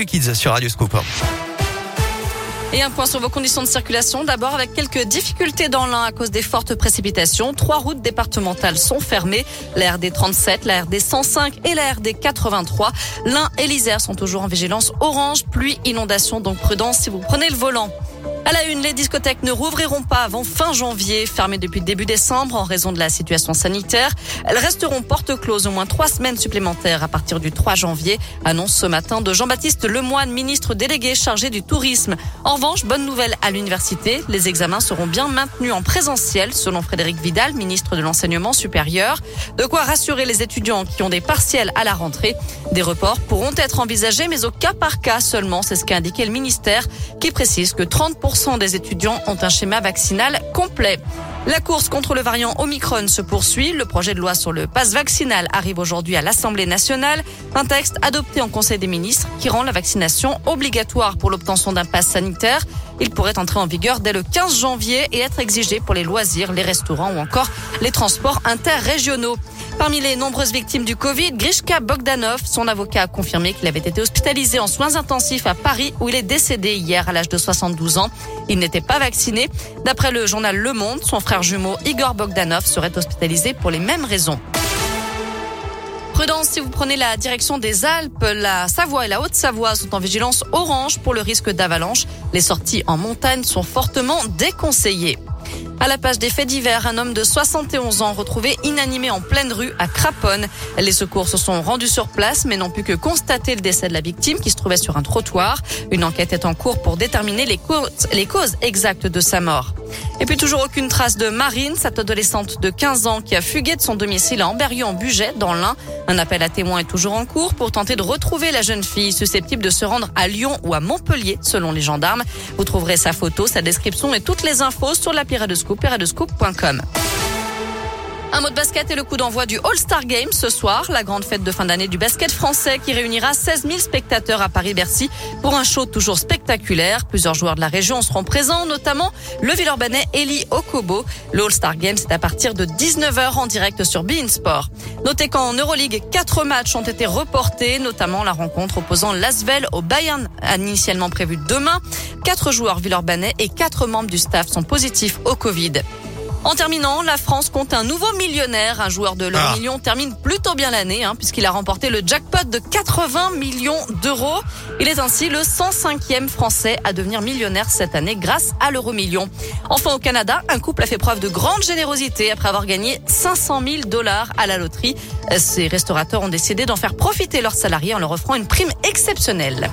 du Kids sur Radio Scoop. Et un point sur vos conditions de circulation. D'abord, avec quelques difficultés dans l'un à cause des fortes précipitations. Trois routes départementales sont fermées. La RD 37, la RD 105 et la RD 83. L'un et l'Isère sont toujours en vigilance orange, pluie, inondation. Donc prudence si vous prenez le volant. À la une, les discothèques ne rouvriront pas avant fin janvier, fermées depuis début décembre en raison de la situation sanitaire. Elles resteront porte close au moins trois semaines supplémentaires à partir du 3 janvier, annonce ce matin de Jean-Baptiste Lemoine, ministre délégué chargé du tourisme. En revanche, bonne nouvelle à l'université, les examens seront bien maintenus en présentiel, selon Frédéric Vidal, ministre de l'enseignement supérieur. De quoi rassurer les étudiants qui ont des partiels à la rentrée. Des reports pourront être envisagés, mais au cas par cas seulement, c'est ce qu'a indiqué le ministère, qui précise que 30% des étudiants ont un schéma vaccinal complet. La course contre le variant Omicron se poursuit. Le projet de loi sur le passe vaccinal arrive aujourd'hui à l'Assemblée nationale. Un texte adopté en Conseil des ministres qui rend la vaccination obligatoire pour l'obtention d'un passe sanitaire. Il pourrait entrer en vigueur dès le 15 janvier et être exigé pour les loisirs, les restaurants ou encore les transports interrégionaux. Parmi les nombreuses victimes du Covid, Grishka Bogdanov, son avocat a confirmé qu'il avait été hospitalisé en soins intensifs à Paris où il est décédé hier à l'âge de 72 ans. Il n'était pas vacciné. D'après le journal Le Monde, son frère jumeau Igor Bogdanov serait hospitalisé pour les mêmes raisons. Prudence si vous prenez la direction des Alpes, la Savoie et la Haute-Savoie sont en vigilance orange pour le risque d'avalanche. Les sorties en montagne sont fortement déconseillées. À la page des faits divers, un homme de 71 ans retrouvé inanimé en pleine rue à Craponne. Les secours se sont rendus sur place mais n'ont pu que constater le décès de la victime qui se trouvait sur un trottoir. Une enquête est en cours pour déterminer les causes, les causes exactes de sa mort. Et puis toujours aucune trace de Marine, cette adolescente de 15 ans qui a fugué de son domicile à Amberieu en Bugey dans l'Ain. Un appel à témoins est toujours en cours pour tenter de retrouver la jeune fille susceptible de se rendre à Lyon ou à Montpellier selon les gendarmes. Vous trouverez sa photo, sa description et toutes les infos sur la Pirate un mot de basket et le coup d'envoi du All-Star Game ce soir, la grande fête de fin d'année du basket français qui réunira 16 000 spectateurs à Paris-Bercy pour un show toujours spectaculaire. Plusieurs joueurs de la région seront présents, notamment le Villeurbanais Eli Okobo. Le All-Star Game, c'est à partir de 19h en direct sur Bein Sport. Notez qu'en Euroleague, quatre matchs ont été reportés, notamment la rencontre opposant Lasvel au Bayern, initialement prévue demain. Quatre joueurs villeurbanais et quatre membres du staff sont positifs au Covid. En terminant, la France compte un nouveau millionnaire. Un joueur de l'euro Ah. million termine plutôt bien l'année, hein, puisqu'il a remporté le jackpot de 80 millions d'euros. Il est ainsi le 105e Français à devenir millionnaire cette année grâce à l'euro million. Enfin, au Canada, un couple a fait preuve de grande générosité après avoir gagné 500 000 dollars à la loterie. Ces restaurateurs ont décidé d'en faire profiter leurs salariés en leur offrant une prime exceptionnelle.